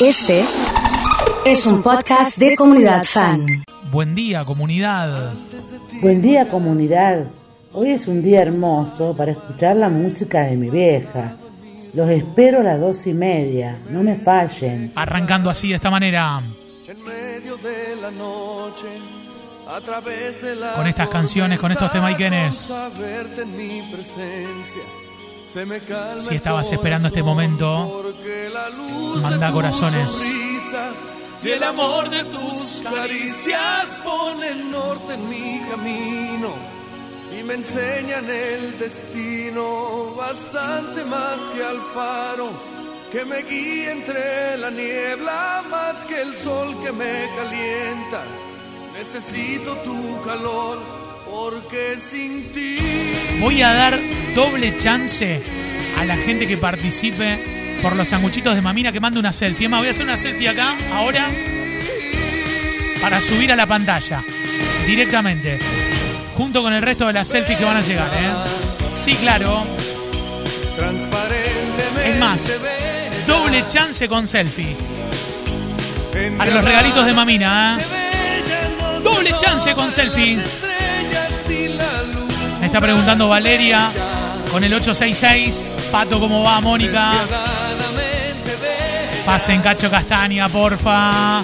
Este es un podcast de comunidad fan. Buen día, comunidad. Buen día comunidad. Hoy es un día hermoso para escuchar la música de mi vieja. Los espero a las dos y media, no me fallen. Arrancando así de esta manera. Con estas canciones, con estos temaiquenes. Si estabas esperando este momento, manda corazones. Y el amor de tus caricias pone norte en mi camino y me enseñan el destino bastante más que al faro que me guía entre la niebla más que el sol que me calienta. Necesito tu calor porque sin ti. Voy a dar doble chance a la gente que participe por los sanguchitos de mamina que mande una selfie. Es más, voy a hacer una selfie acá, ahora, para subir a la pantalla directamente, junto con el resto de las selfies que van a llegar. ¿eh? Sí, claro. Es más, doble chance con selfie. Para los regalitos de mamina. ¿eh? Doble chance con selfie. Está preguntando Valeria con el 866. Pato, ¿cómo va, Mónica? Pasen Cacho Castaña, porfa.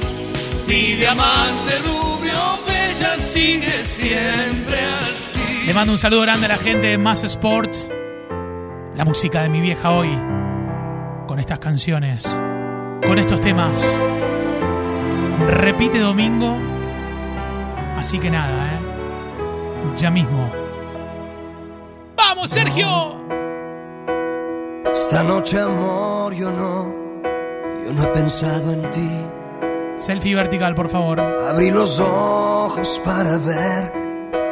Mi diamante rubio, bella, sigue siempre así. Le mando un saludo grande a la gente de Más Sports. La música de mi vieja hoy. Con estas canciones. Con estos temas. Repite domingo. Así que nada, ¿eh? Ya mismo. ¡Vamos, Sergio! Esta noche, amor, yo no, yo no he pensado en ti. Selfie vertical, por favor. Abrí los ojos para ver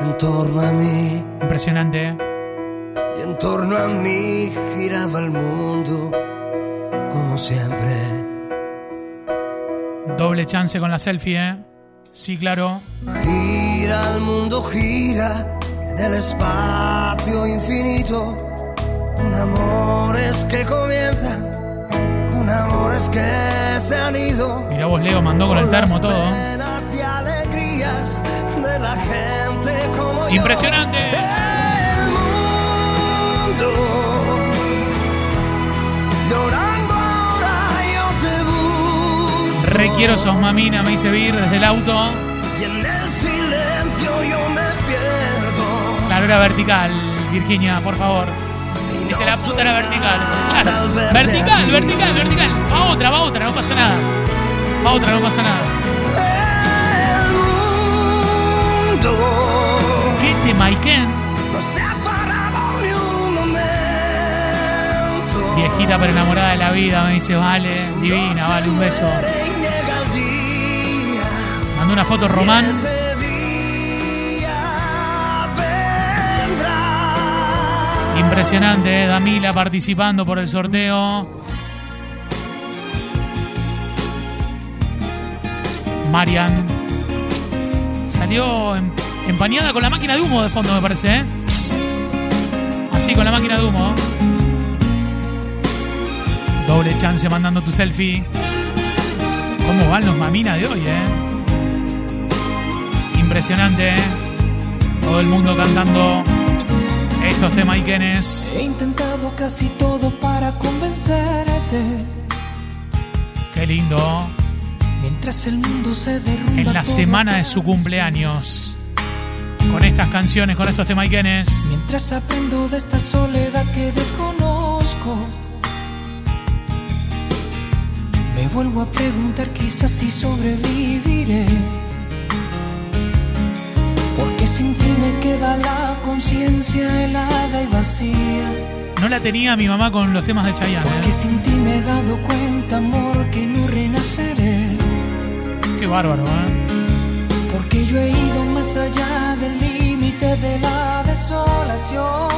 en torno a mí. Impresionante. Y en torno a mí giraba el mundo, como siempre. Doble chance con la selfie, ¿eh? Sí, claro. Gira el mundo, gira en el espacio infinito. Con amores que comienzan, con amores que se han ido. Mira vos, Leo, mandó con el termo todo. Penas y alegrías de la gente como yo. Impresionante. El mundo llorando ahora yo te busco. Requiero sos mamina, me dice Vir desde el auto. Pierdo. Claro, era vertical, Virginia, por favor. Dice la puta era vertical. Claro. Vertical, vertical, vertical. Va otra, va otra, no pasa nada. Va otra, no pasa nada. ¿Qué te Maiken? no se ha parado ni un momento. Viejita pero enamorada de la vida, me dice, vale, divina, vale, un beso. Y. Mandó una foto Román. Impresionante, ¿eh? Damila participando por el sorteo. Marian salió em- empañada con la máquina de humo de fondo, me parece, ¿eh? Así con la máquina de humo. Doble chance mandando tu selfie. ¿Cómo van los maminas de hoy, eh? Impresionante, ¿eh? Todo el mundo cantando estos temas Ikenes. He intentado casi todo para convencerte. Qué lindo. Mientras el mundo se derrumba. En la semana de su cumpleaños. Con estas canciones, con estos temas Ikenes. Mientras aprendo de esta soledad que desconozco. Me vuelvo a preguntar quizás si sobreviviré. Sin ti me queda la conciencia helada y vacía. No la tenía mi mamá con los temas de Chayanne. Porque ¿eh? sin ti me he dado cuenta, amor, que no renaceré. Qué bárbaro, ¿eh? Porque yo he ido más allá del límite de la desolación.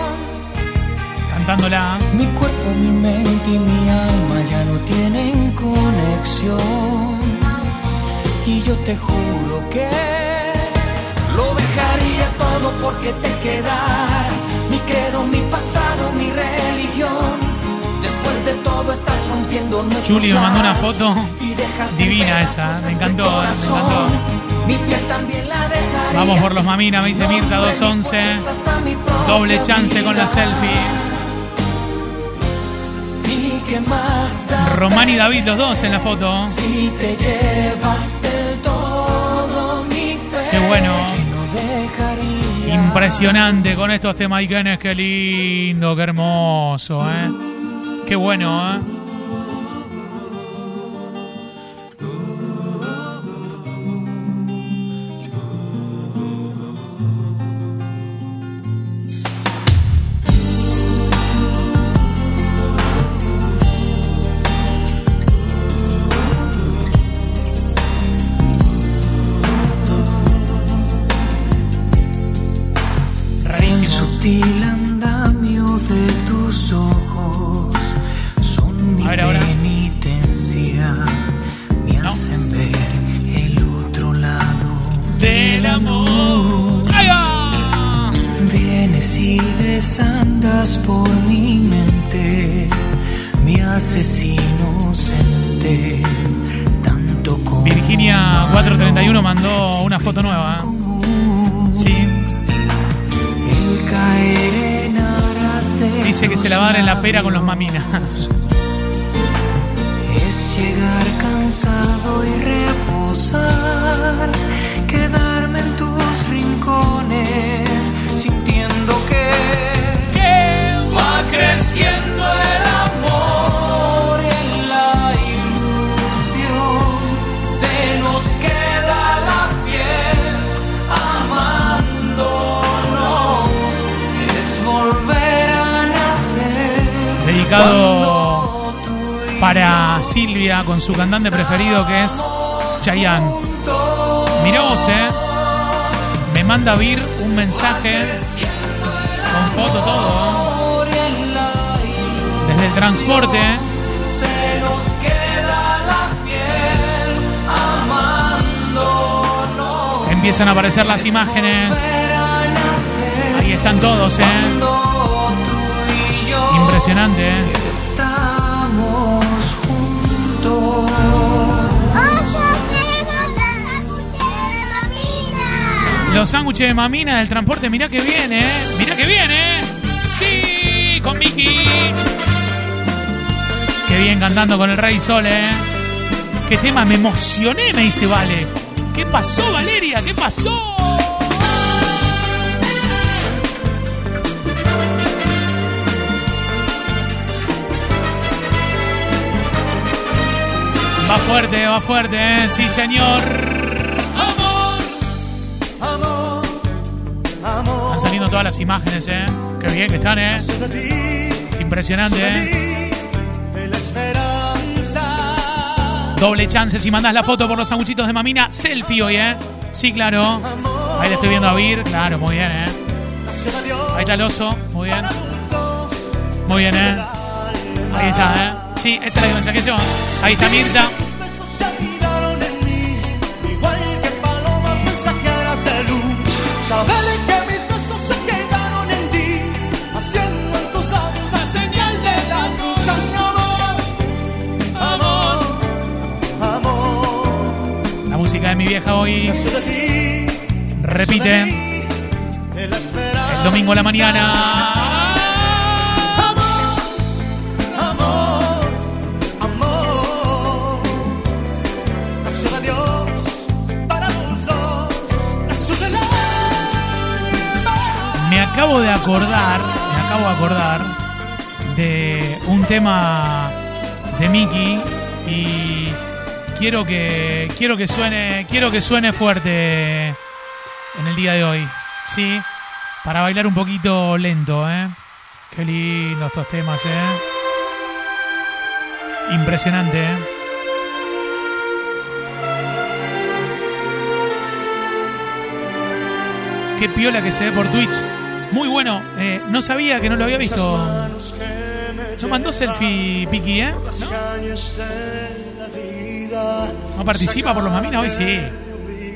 Cantándola. Mi cuerpo, mi mente y mi alma ya no tienen conexión. Y yo te juro que dejaría todo porque te quedaras. Mi credo, mi pasado, mi religión. Después de todo estás rompiendo nuestros Juli me mandó una foto divina esa, me encantó, eh, me encantó. Mi piel también la dejaría. Vamos por los mamina, me dice Mirta 211. Hasta mi propia Doble chance con la selfie. Román y David, los dos en la foto. Si te llevas del todo mi fe. Qué bueno. Impresionante con estos temas Ikenes, qué lindo, qué hermoso, ¿eh? Qué bueno, ¿eh? Para Silvia con su cantante preferido que es Chayanne. Mirá vos, eh. Me manda Vir un mensaje con foto todo. ¿eh? Desde el transporte. ¿eh? Empiezan a aparecer las imágenes. Ahí están todos, eh. Impresionante, eh. estamos juntos. Los sándwiches de mamina del transporte, mirá que viene, eh. Mirá que viene, eh. Sí, con Vicky. Qué bien cantando con el Rey Sol, eh. Qué tema, me emocioné, me dice Vale. ¿Qué pasó, Valeria? ¿Qué pasó? Fuerte, va fuerte, eh. Sí, señor. Amor, amor, Están saliendo todas las imágenes, eh. Qué bien que están, eh. Impresionante, eh. Doble chance si mandás la foto por los sanguchitos de mamina. Selfie hoy, ¿eh? Sí, claro. Ahí le estoy viendo a Vir. Claro, muy bien, ¿eh? Ahí está el oso. Muy bien. Muy bien, ¿eh? Ahí está, ¿eh? Sí, esa es la que yo. Ahí está Mirta. Vieja hoy repite el domingo a la mañana. Me acabo de acordar, me acabo de acordar de un tema de Mickey y quiero que quiero que suene, quiero que suene fuerte en el día de hoy. Sí, para bailar un poquito lento, ¿eh? Qué lindo estos temas, ¿eh? Impresionante, ¿eh? Qué piola que se ve por Twitch. Muy bueno. Eh, no sabía que no lo había visto. Manos que me No mandó selfie Piki, ¿eh? ¿No participa por los maminas hoy? Sí.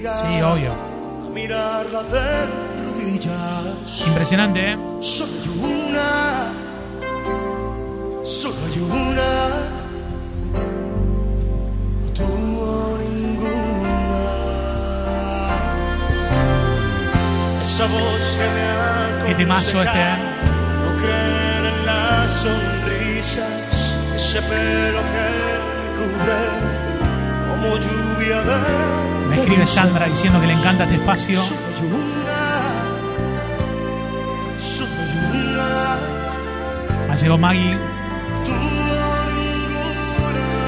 Sí, obvio. Impresionante, ¿eh? Solo hay una. Solo hay una. Qué temazo este, ¿eh? No creer en las sonrisas, ese pelo que me cubre como lluvia de Me escribe Sandra diciendo que le encanta este espacio. Ha llegado Maggie.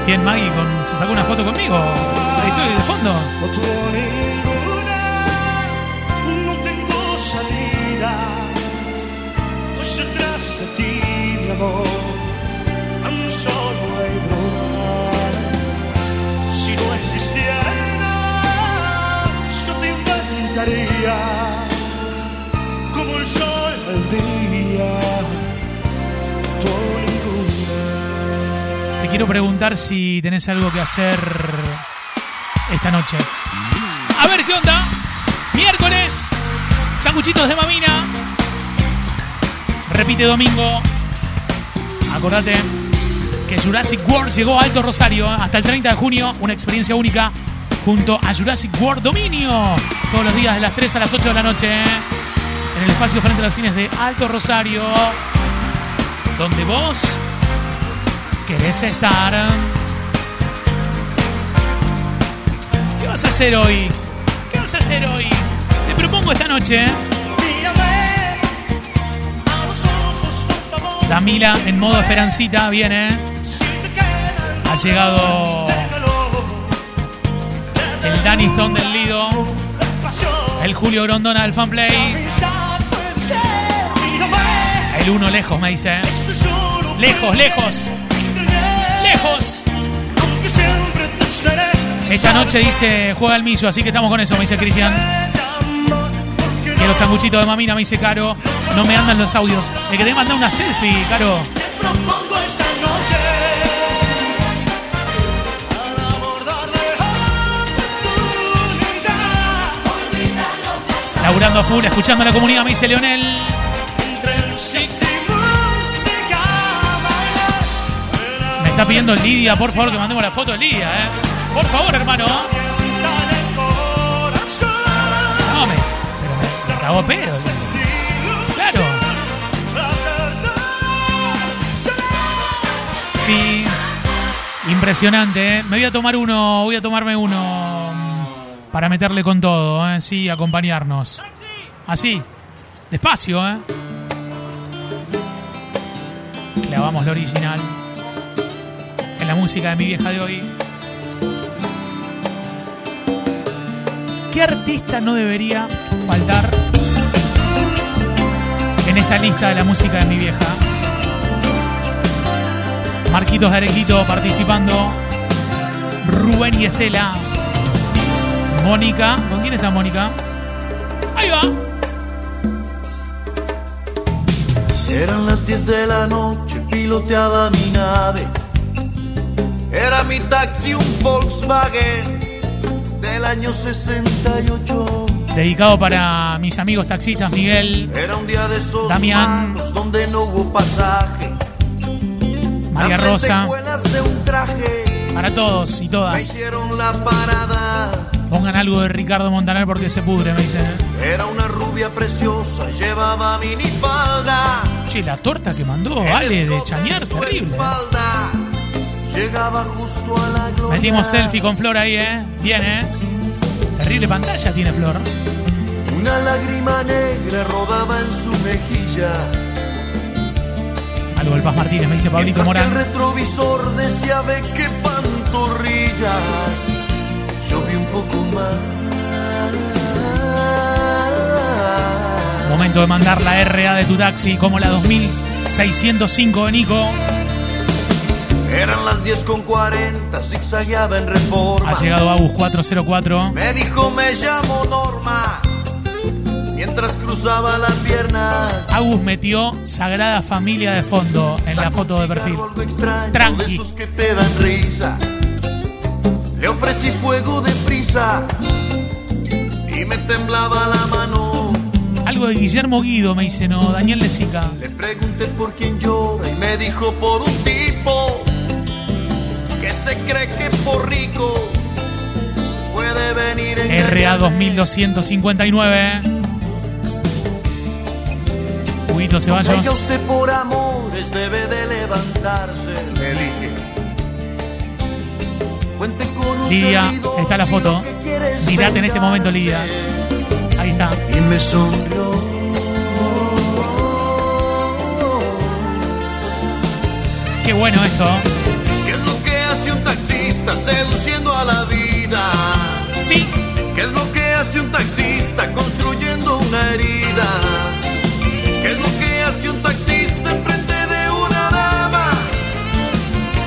Bien, Maggie con- se sacó una foto conmigo. Ahí estoy de fondo. Te quiero preguntar si tenés algo que hacer esta noche. A ver qué onda. Miércoles, sanguchitos de mamina. Repite domingo. Acordate que Jurassic World llegó a Alto Rosario ¿eh? hasta el 30 de junio. Una experiencia única junto a Jurassic World Dominio. Todos los días de las 3 a las 8 de la noche. ¿eh? En el espacio frente a los cines de Alto Rosario. Donde vos querés estar. ¿Qué vas a hacer hoy? ¿Qué vas a hacer hoy? Te propongo esta noche. ¿eh? Damila en modo esperancita viene. ¿eh? Ha llegado el Danny del Lido. El Julio Grondona del Fanplay. El uno lejos, me dice. ¿eh? Lejos, lejos, lejos. Esta noche dice juega el millo, así que estamos con eso, me dice Cristian. Quiero sanguchito de mamina, me dice Caro. No me andan los audios. Le quedé mandar una selfie, Caro. Laburando a full, escuchando a la comunidad, me dice Leonel. Me está pidiendo Lidia, por favor, que mandemos la foto de Lidia, ¿eh? Por favor, hermano. No, me, cagó pedo. Claro. Sí. Impresionante, ¿eh? Me voy a tomar uno, voy a tomarme uno mm, para meterle con todo, ¿eh? Sí, acompañarnos. Así, despacio, ¿eh? Clavamos lo original en la música de mi vieja de hoy. ¿Qué artista no debería faltar en esta lista de la música de mi vieja? Marquitos de Arequito participando. Rubén y Estela. Mónica. ¿Con quién está Mónica? Ahí va. Eran las 10 de la noche, piloteaba mi nave. Era mi taxi un Volkswagen del año 68. Dedicado para mis amigos taxistas Miguel, Era un día de esos Damián. donde no hubo pasaje. María Rosa. lentejuelas de un traje Para todos y me todas. hicieron la parada. Pongan algo de Ricardo Montaner porque se pudre, me dicen. ¿eh? Era una rubia preciosa, llevaba minifalda. Che, la torta que mandó Ale de Chañar, terrible. ¿eh? Llegaba justo a la gloria. Metimos selfie con Flor ahí, ¿eh? Bien, ¿eh? Terrible pantalla tiene Flor. Una lágrima negra rodaba en su mejilla. Algo del Paz Martínez, me dice Pablito que el Morán. retrovisor decía ve qué pantorrillas. Yo vi un poco más. Momento de mandar la RA de tu taxi como la 2605 de Nico. Eran las 10 con 40, zigzagueaba en reforma. Ha llegado Agus 404. Me dijo me llamo Norma. Mientras cruzaba la pierna. Agus metió Sagrada Familia de fondo en la foto de perfil. extraño, Tranqui. De esos que te dan risa. Le ofrecí fuego de prisa. Y me temblaba la mano. Algo de Guillermo Guido, me dice, no, Daniel Lezica. Le pregunté por quién llora y me dijo por un tipo que se cree que por rico RA 2259. Huguito Oiga Ceballos. usted por amores debe de levantarse, me dije. Cuente con un Lidia, está la foto. es Mirate en este momento, Lidia. Y me sonrió. Qué bueno esto. ¿Qué es lo que hace un taxista seduciendo a la vida? Sí. ¿Qué es lo que hace un taxista construyendo una herida? ¿Qué es lo que hace un taxista enfrente de una dama?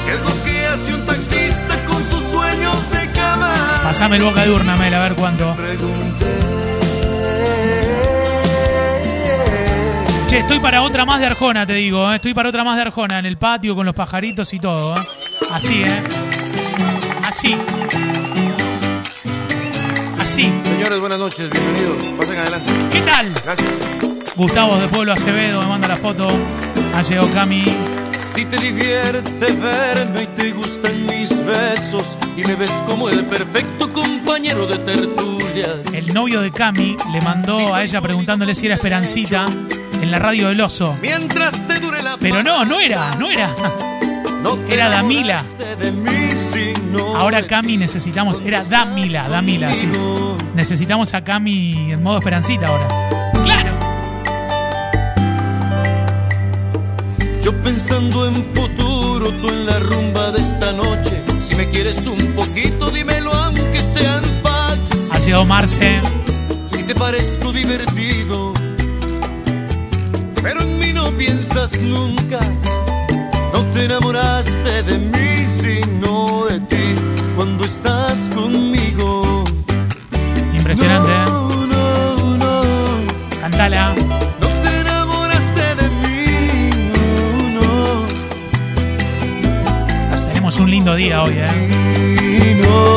¿Qué es lo que hace un taxista con sus sueños de cama? Pasame el boca de urna, Mel, a ver cuánto. Pregunté. Che, estoy para otra más de Arjona, te digo. ¿eh? Estoy para otra más de Arjona en el patio con los pajaritos y todo. ¿eh? Así, ¿eh? Así. Así. Señores, buenas noches, bienvenidos. Pasen adelante. ¿Qué tal? Gracias. Gustavo de Pueblo Acevedo me manda la foto. Ha llegado Cami. Si te divierte verme y te gustan mis besos y me ves como el perfecto compañero de tertulias. El novio de Cami le mandó a ella preguntándole si era Esperancita en la radio del oso. Mientras te dure la Pero no, no era, no era. No Era Damila. de mí, sino Ahora de Cami necesitamos. Era Damila, Damila, sí. Necesitamos a Cami en modo Esperancita ahora. ¡Claro! Yo pensando en futuro, tú en la rumba de esta noche. Si me quieres un poquito, dímelo aunque sea en paz. Ha llegado Marce. Si te parezco divertido, no piensas nunca. No te enamoraste de mí, sino de ti cuando estás conmigo. Impresionante, ¿eh? No, no, no. Cantala. No te enamoraste de mí, no, no. Tenemos un lindo día hoy, ¿eh?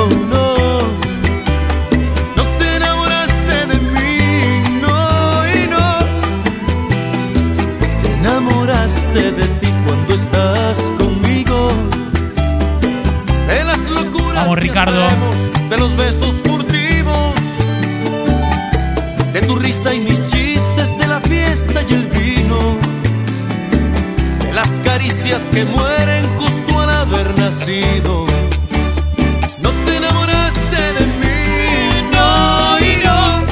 Ricardo. de los besos furtivos, de tu risa y mis chistes, de la fiesta y el vino, de las caricias que mueren justo al haber nacido. No te enamoraste de mí, no, y no,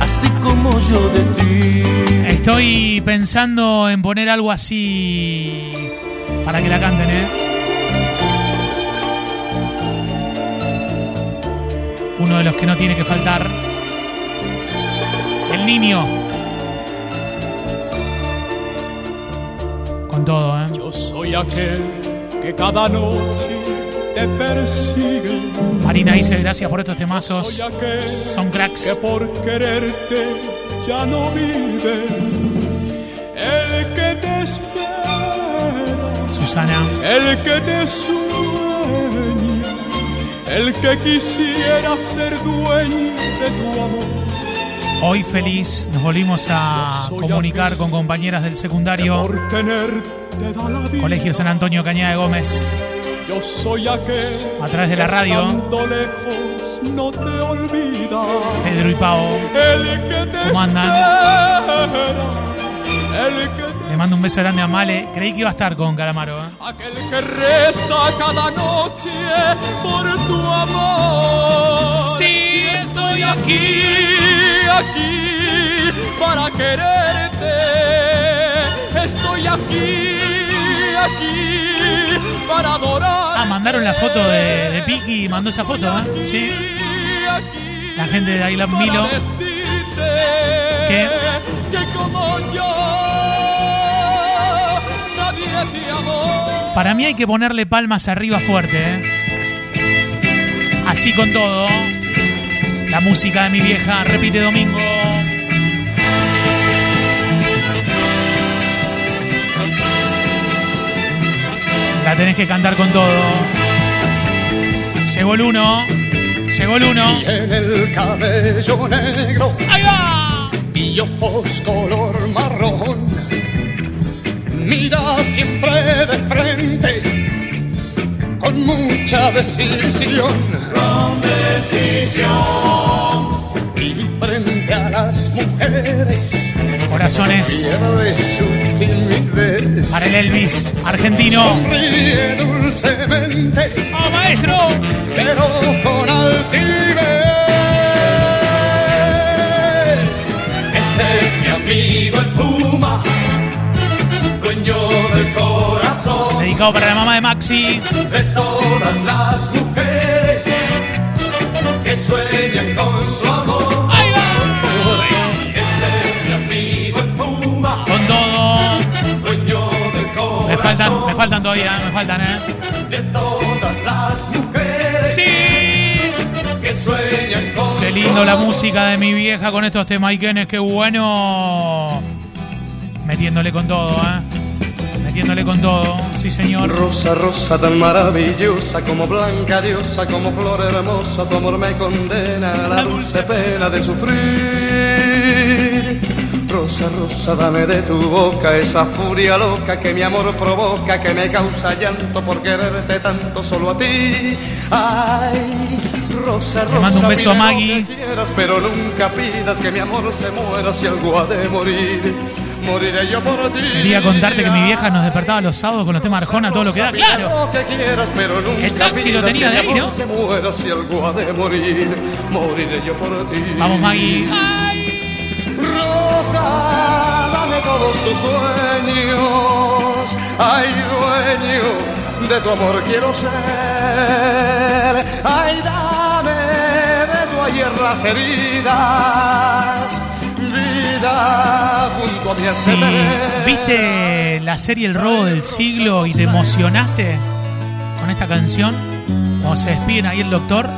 así como yo de ti. Estoy pensando en poner algo así para que la canten, ¿eh? Uno de los que no tiene que faltar. El niño. Con todo, ¿eh? Yo soy aquel que cada noche te persigue. Marina dice gracias por estos Soy temazos. aquel Son que cracks. por quererte ya no vive. El que te espera, Susana. el que te sueña, el que quisiera ser dueño de tu amor. Hoy feliz nos volvimos a comunicar con compañeras del secundario. Colegio San Antonio Cañada de Gómez. Yo soy aquel A través de la radio. estando lejos no te olvida. Pedro y Pau. El que te ¿Cómo andan? espera, el que mando un beso grande a Male. Creí que iba a estar con Calamaro. ¿eh? aquel que reza cada noche por tu amor. Sí, estoy aquí, aquí para quererte. Estoy aquí, aquí para adorar. Ah, mandaron la foto de, de Piki. Mandó esa foto, ¿eh? Sí. La gente de Isla Milo. ¿Qué? Que como yo. Para mí hay que ponerle palmas arriba fuerte, ¿eh? Así con todo. La música de mi vieja repite domingo. La tenés que cantar con todo. Llegó el uno. Llegó el uno. En el cabello negro ¡Ahí va! y ojos color marrón. Mira siempre de frente con mucha decisión. Con decisión. Y frente a las mujeres, Corazones su para el Elvis argentino. Sonríe dulcemente, ¡Oh, maestro! pero con altivez. Ese es mi amigo el dueño del corazón Dedicado para la mamá de Maxi. de todas las mujeres que sueñan con su amor. ¡Ahí va! Ese es mi amigo el Puma, Con todo. dueño del corazón Me faltan, me faltan todavía, me faltan, ¿eh? de todas las mujeres ¡Sí! que sueñan con Qué lindo la música de mi vieja con estos temas Ikenes, qué bueno. Metiéndole con todo, ¿eh? Metiéndole con todo, sí señor. Rosa, rosa tan maravillosa como blanca diosa, como flor hermosa, tu amor me condena a la dulce pena de sufrir. Rosa, rosa, dame de tu boca esa furia loca que mi amor provoca, que me causa llanto por quererte tanto solo a ti. Ay, rosa, rosa. mando un beso a Maggie. quieras, pero nunca pidas que mi amor se muera si algo ha de morir. Moriré yo por ti. Quería contarte que mi vieja nos despertaba los sábados con los temas Arjona, todo lo que da, claro. Lo que quieras, pero nunca El taxi lo tenía de ahí, ¿no? Se muera si algo ha de morir, moriré yo por ti. Vamos, Maggie. Rosa, dame todos tus sueños. Ay, dueño de tu amor quiero ser. Ay, dame de tu ayer las heridas. Vida junto a mi Si antever. viste la serie El robo del siglo y te emocionaste con esta canción, cuando se despiden ahí el doctor,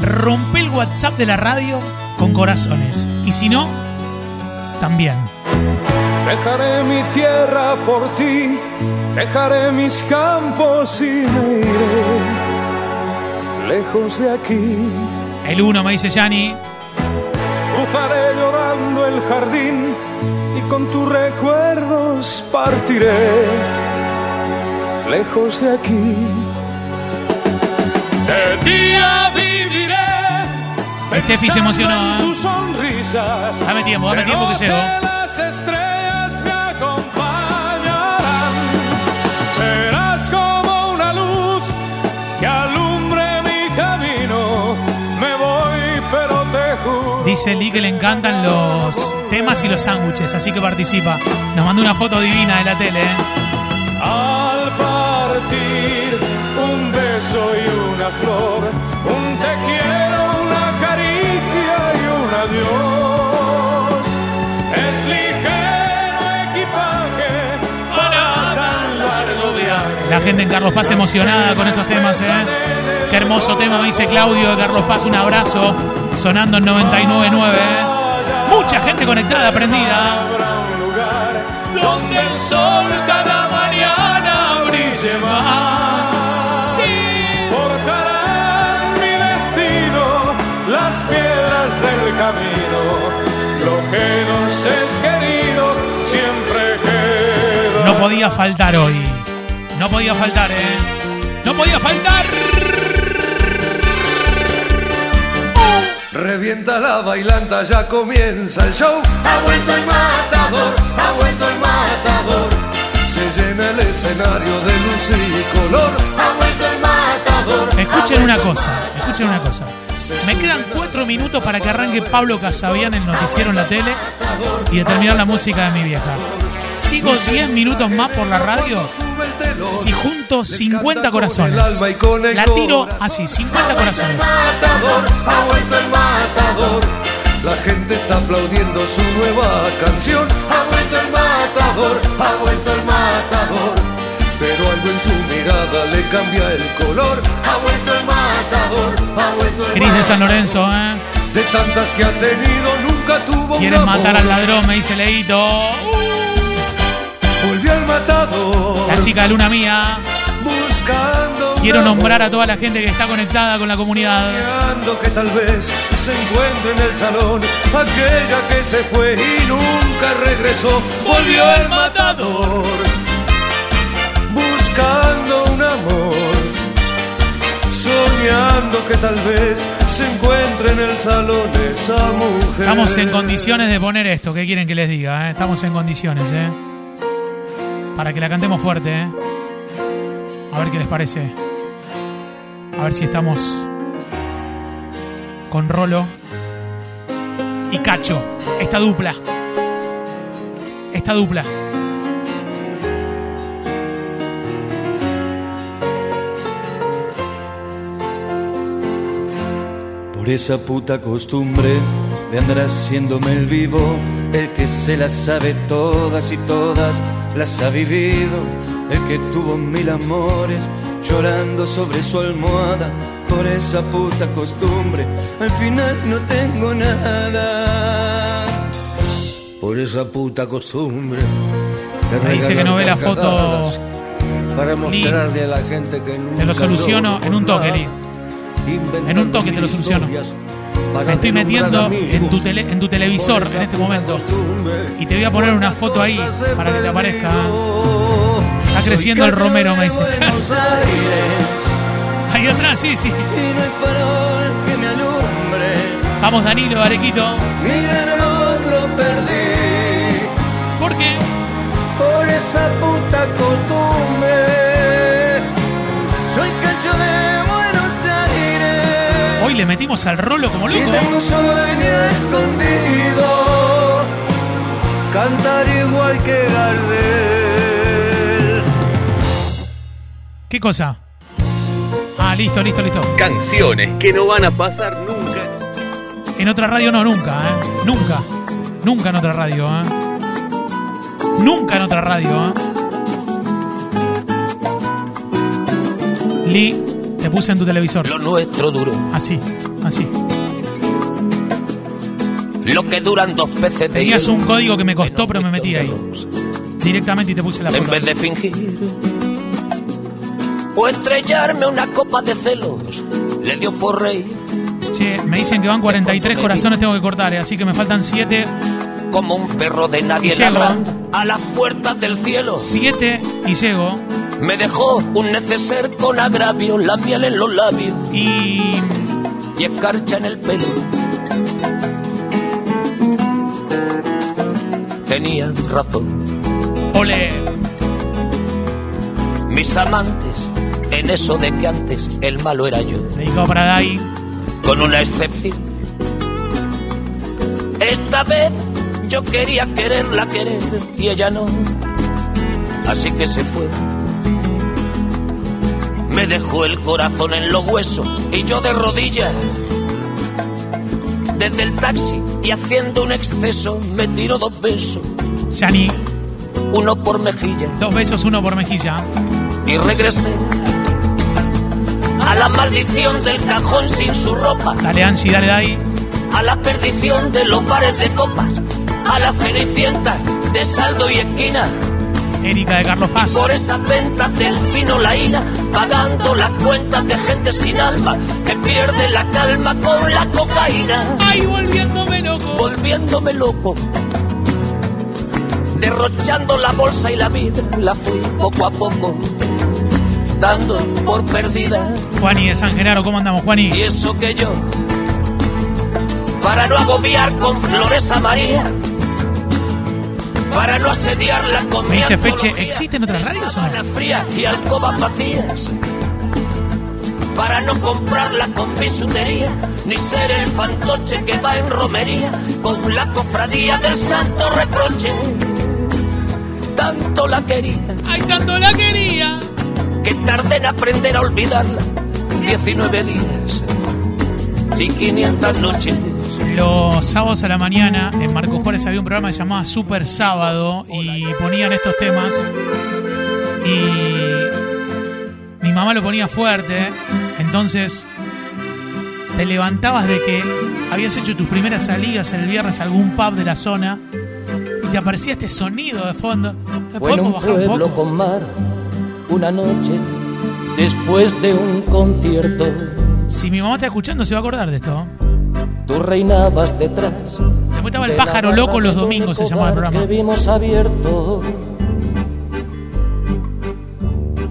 rompe el WhatsApp de la radio con corazones. Y si no, también. Dejaré mi tierra por ti, dejaré mis campos y me iré lejos de aquí. El uno me dice Yanni. Cruzaré llorando el jardín y con tus recuerdos partiré lejos de aquí. De día viviré. Steffi se emocionó, ¿eh? tus sonrisas. Dame tiempo, dame tiempo que noche Dice Lee que le encantan los temas y los sándwiches, así que participa. Nos mandó una foto divina de la tele. ¿eh? Al partir un beso y una flor, un te quiero, una caricia y un adiós. Es ligero equipaje para tan largo viaje. La gente en Carlos Paz emocionada con estos temas, ¿eh? Qué hermoso tema, me dice Claudio de Carlos Paz. Un abrazo, sonando en 99.9. ¿eh? Mucha gente conectada, prendida. Habrá un lugar donde el sol cada mañana brille más. Forjarán mi destino las piedras del camino. Lo que nos es querido siempre queda. No podía faltar hoy. No podía faltar, ¿eh? No podía faltar. Revienta la bailanta, ya comienza el show. Ha vuelto el matador, ha vuelto el matador, Se llena el escenario de luz y color. ha vuelto el matador. Escuchen una cosa, escuchen una cosa. Me quedan cuatro minutos para que arranque Pablo Casabian el noticiero en la tele y de terminar la música de mi vieja. Sigo 10 minutos más por la radio si junto Les 50 canta con el corazones. La tiro así, 50 corazones. La gente está aplaudiendo su nueva canción. Ha vuelto el matador, ha vuelto el matador. Pero algo en su mirada le cambia el color. Ha vuelto el matador, ha vuelto el Cris de San Lorenzo, ¿eh? De tantas que ha tenido, nunca tuvo Quieren matar al ladrón, me dice Leito. Volvió el matador. La chica Luna Mía. Buscando Quiero nombrar a toda la gente que está conectada con la comunidad. Que tal vez se encuentre en el salón aquella que se fue y nunca regresó. Volvió el matador buscando un amor, soñando que tal vez se encuentre en el salón esa mujer. Estamos en condiciones de poner esto. ¿Qué quieren que les diga? eh? Estamos en condiciones, ¿eh? Para que la cantemos fuerte, ¿eh? A ver qué les parece. A ver si estamos con Rolo y Cacho. Esta dupla. Esta dupla. Por esa puta costumbre de andar haciéndome el vivo, el que se las sabe todas y todas las ha vivido, el que tuvo mil amores llorando sobre su almohada. Por esa puta costumbre, al final no tengo nada. Por esa puta costumbre. te Me dice que no ve la foto. Para mostrarle a la gente que nunca Te lo soluciono en un toque, Lee. En un toque te lo soluciono. Me estoy metiendo en tu, tele- en tu televisor en este momento. Y te voy a poner una foto ahí para que te aparezca. Está creciendo el romero, me dice. Ahí atrás, sí, sí. Y no hay farol que me alumbre. Vamos, Danilo, Arequito. Mi gran amor lo perdí ¿Por qué? por esa puta costumbre. Hoy le metimos al rolo como Y loco. tengo un sueño escondido. Cantar igual que Gardel. ¿Qué cosa? Ah, listo, listo, listo. Canciones que no van a pasar nunca. En otra radio no, nunca, ¿eh? Nunca. Nunca en otra radio, ¿eh? Nunca en otra radio, ¿eh? Lee, te puse en tu televisor. Lo nuestro duró. Así, así. Lo que duran dos peces de Tenías un código que me costó, pero me metí ahí. Directamente y te puse la En foto. vez de fingir. O estrellarme una copa de celos. Le dio por rey. Che, me dicen que van 43 corazones, tengo que cortar, ¿eh? así que me faltan 7. Como un perro de nadie llego. a las puertas del cielo. 7 y llego. Me dejó un neceser con agravio, la miel en los labios Y y escarcha en el pelo. Tenía razón. ole. Mis amantes, en eso de que antes el malo era yo. Dedicado para Dai. con una excepción. Esta vez yo quería quererla querer y ella no. Así que se fue. Me dejó el corazón en los huesos y yo de rodillas. Desde el taxi y haciendo un exceso me tiró dos besos, Yani, uno por mejilla dos besos, uno por mejilla. y regresé a la maldición del cajón sin su ropa. Dale Angie, dale Dai. a la perdición de los bares de copas, a la cenicienta de saldo y esquina, Erika de Carlos Paz. por esas ventas del fino laína, pagando las cuentas de gente sin alma que pierde la calma con la cocaína, Ay, volviéndome loco. volviéndome loco. Derrochando la bolsa y la vida, la fui poco a poco, dando por perdida. Juani de San Genaro, ¿cómo andamos, Juani? Y eso que yo, para no agobiar con flores a María, para no asediarla con Me mi dice Feche, ¿existen otras radios o no? fría y alcobas vacías, para no comprarla con bisutería, ni ser el fantoche que va en romería con la cofradía del santo reproche. Tanto la quería Ay, tanto la quería. que tardé en aprender a olvidarla. 19 días y 500 noches. Los sábados a la mañana en Marco Juárez había un programa que se llamaba Super Sábado y ponían estos temas y mi mamá lo ponía fuerte, entonces te levantabas de que habías hecho tus primeras salidas el viernes a algún pub de la zona y te aparecía este sonido de fondo. ¿Me Fue en un pueblo poco? con mar, una noche, después de un concierto. Si mi mamá está escuchando se va a acordar de esto. Tú reinabas detrás. Después estaba el pájaro loco los domingos, se llamaba el programa. Que vimos abierto.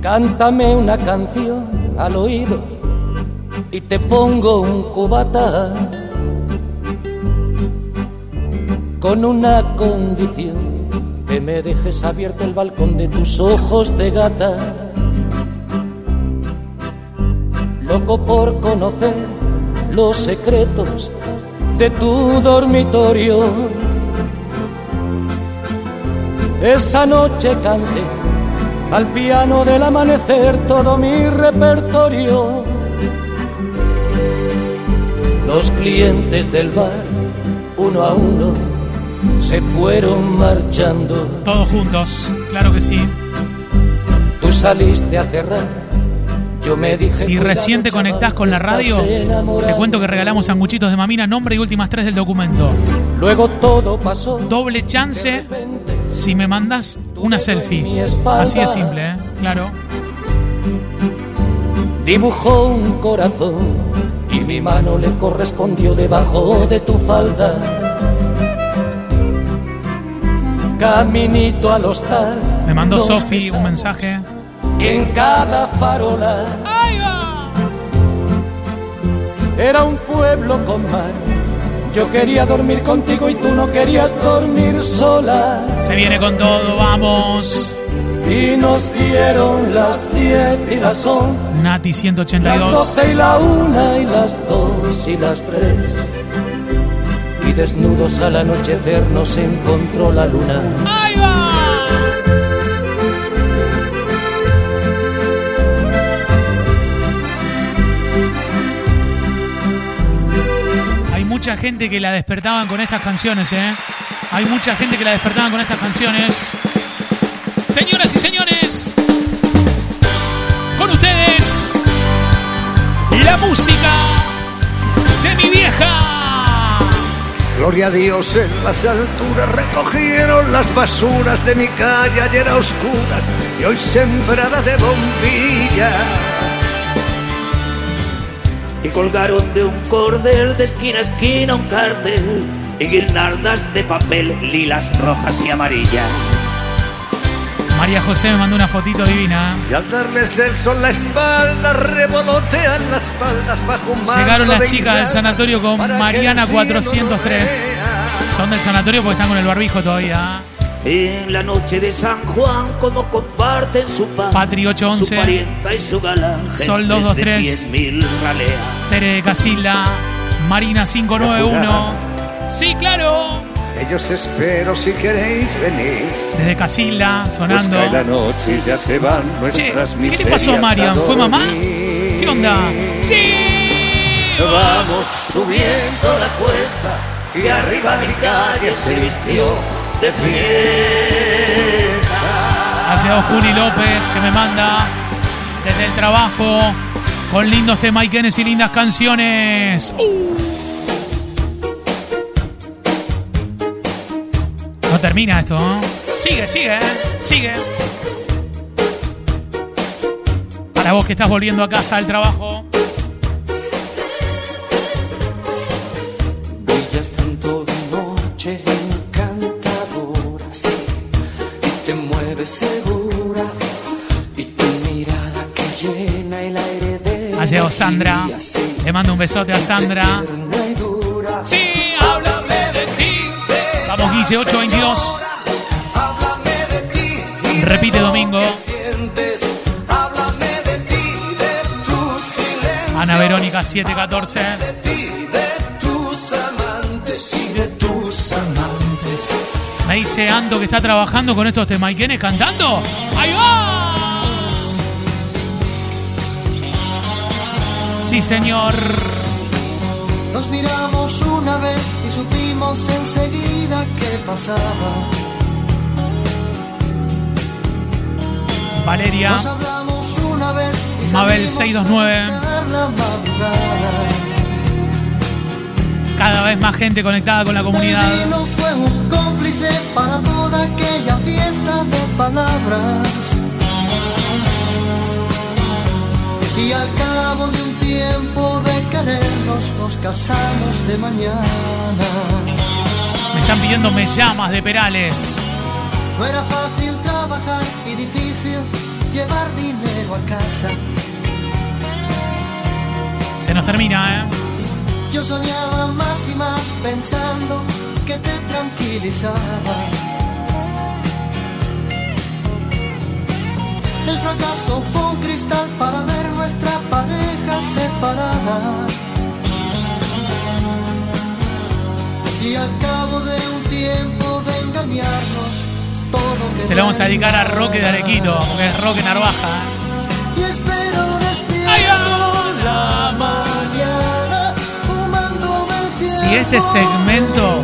Cántame una canción al oído y te pongo un cubata con una condición que me dejes abierto el balcón de tus ojos de gata. Loco por conocer los secretos de tu dormitorio. Esa noche canté al piano del amanecer todo mi repertorio. Los clientes del bar, uno a uno, se fueron marchando. Todos juntos, claro que sí. Tú saliste a cerrar. Yo me dije. Si recién te conectás con la radio, te cuento que regalamos sanguchitos de mamina, nombre y últimas tres del documento. Luego todo pasó. Doble chance si me mandas una selfie. Así de simple, ¿eh? Claro. Dibujó un corazón y mi mano le correspondió debajo de tu falda. Caminito al hostal. Me mandó Sofi un mensaje. En cada farola era un pueblo con mar. Yo quería dormir contigo y tú no querías dormir sola. Se viene con todo, vamos. Y nos dieron las diez y las once. Nati Las 182. doce y la una y las dos y las tres. Y desnudos al anochecer nos encontró la luna. ¡Ahí va! Mucha gente que la despertaban con estas canciones, ¿eh? Hay mucha gente que la despertaban con estas canciones. Señoras y señores, con ustedes, la música de mi vieja. Gloria a Dios en las alturas recogieron las basuras de mi calle ayer a oscuras y hoy sembrada de bombillas. Y colgaron de un cordel de esquina a esquina un cartel y guirnaldas de papel lilas, rojas y amarillas. María José me mandó una fotito divina. Y al darles el sol la espalda revolotean las faldas bajo un Llegaron de las chicas del sanatorio con Mariana el cielo 403. no Son del sanatorio porque están con el barbijo todavía. En la noche de San Juan, como comparten su pan, Patri su 811. parienta y su galán, Sol gentes 223. de 10.000 raleas. Tere de Casilla. Marina 591. Sí, claro. Ellos espero si queréis venir. Desde Casilla, sonando. Cae la noche y ya se van Che, nuestras ¿qué le pasó a Marian? ¿Fue mamá? ¿Qué onda? ¡Sí! Vamos subiendo la cuesta y arriba mi calle se vistió de fiesta. Gracias Juli López que me manda desde el trabajo con lindos temas y lindas canciones. ¡Uh! No termina esto, ¿no? Sigue, sigue, ¿eh? sigue. Para vos que estás volviendo a casa del trabajo. Llegado Sandra. Le mando un besote a Sandra. Sí, háblame de ti. Vamos, Guille 822. Háblame de ti, Repite domingo. Ana Verónica 714. de ti, de tus amantes y de tus amantes. Me dice Ando que está trabajando con estos temaiquenes cantando. ¡Ahí va! Sí, señor. Nos miramos una vez y supimos enseguida qué pasaba. Valeria, Nos hablamos una vez y Mabel salimos 629. a buscar la madrugada. cada vez más gente conectada con la El comunidad. vino fue un cómplice para toda aquella fiesta de palabras. Y al cabo de un tiempo de querernos, nos casamos de mañana. Me están pidiendo me llamas de Perales. No era fácil trabajar y difícil llevar dinero a casa. Se nos termina, ¿eh? Yo soñaba más y más pensando que te tranquilizaba. El fracaso fue un cristal para ver nuestra pareja separada. Y al cabo de un tiempo de engañarnos, todo Se lo vamos a dedicar a Roque de. Arequito, porque es Roque Narvaja. Y espero despierto la mañana Si este segmento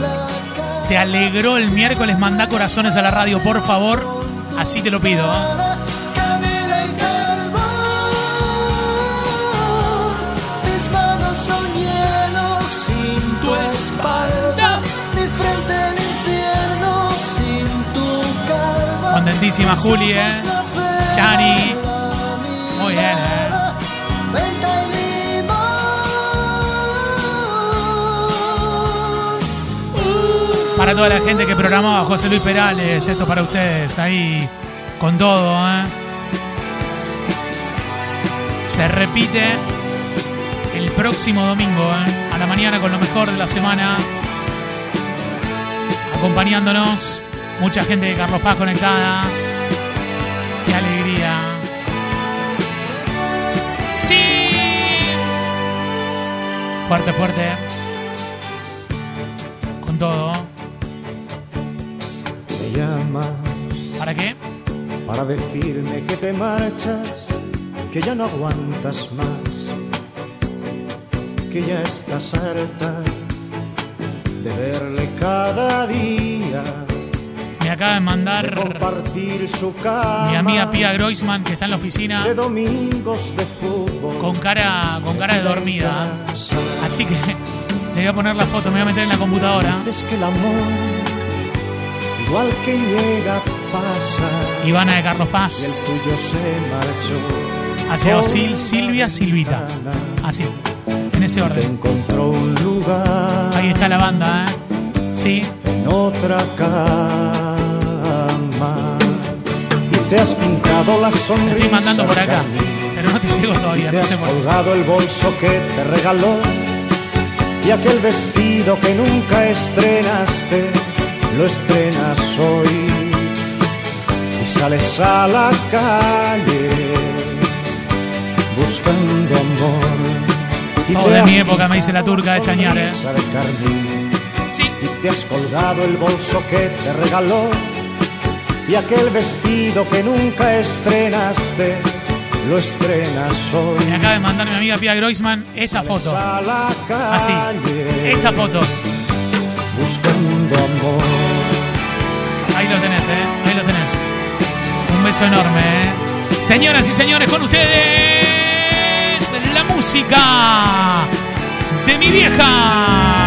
te alegró el miércoles, manda corazones a la radio, por favor. Así te lo pido. Calva. Contentísima Juli, ¿eh? Yani. Muy bien, ¿eh? Para toda la gente que programaba José Luis Perales, esto para ustedes, ahí con todo, ¿eh? Se repite el próximo domingo, ¿eh? A la mañana con lo mejor de la semana. Acompañándonos, mucha gente de Carlos Paz conectada. ¡Qué alegría! ¡Sí! Fuerte, fuerte. Con todo. Me llamas ¿Para qué? para decirme que te marchas, que ya no aguantas más, que ya estás harta de verle cada día, Me acaba de de mandar compartir su cama, mi amiga Pia Groisman, que está en la oficina, de domingos de fútbol. con cara, con cara de dormida. Así que le voy a poner la foto, me voy a meter en la computadora. Es que el amor, igual que llega, pasa. Ivana de Carlos Y el Paz. tuyo se marchó. Hacia Osil, Silvia, Silvita. Así, en ese orden. encontró un lugar Ahí está la banda, ¿eh? Sí, en otra cama y te has pintado la te sonrisa. estoy mandando por acá. Pero no te y todavía, te no has sé colgado el bolso que te regaló y aquel vestido que nunca estrenaste lo estrenas hoy y sales a la calle buscando amor. Y Todo de mi época, me dice la turca de Chañar, ¿eh? Sí, y te has colgado el bolso que te regaló y aquel vestido que nunca estrenaste lo estrenas hoy. me acaba de mandar mi amiga Pia Groisman esta Sales foto. Así, esta foto. buscando amor. Ahí lo tenés, ¿eh? Ahí lo tenés. Un beso enorme, ¿eh? Señoras y señores, con ustedes la música de mi vieja.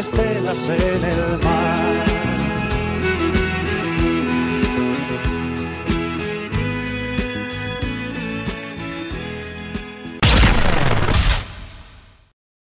estelas en el mar.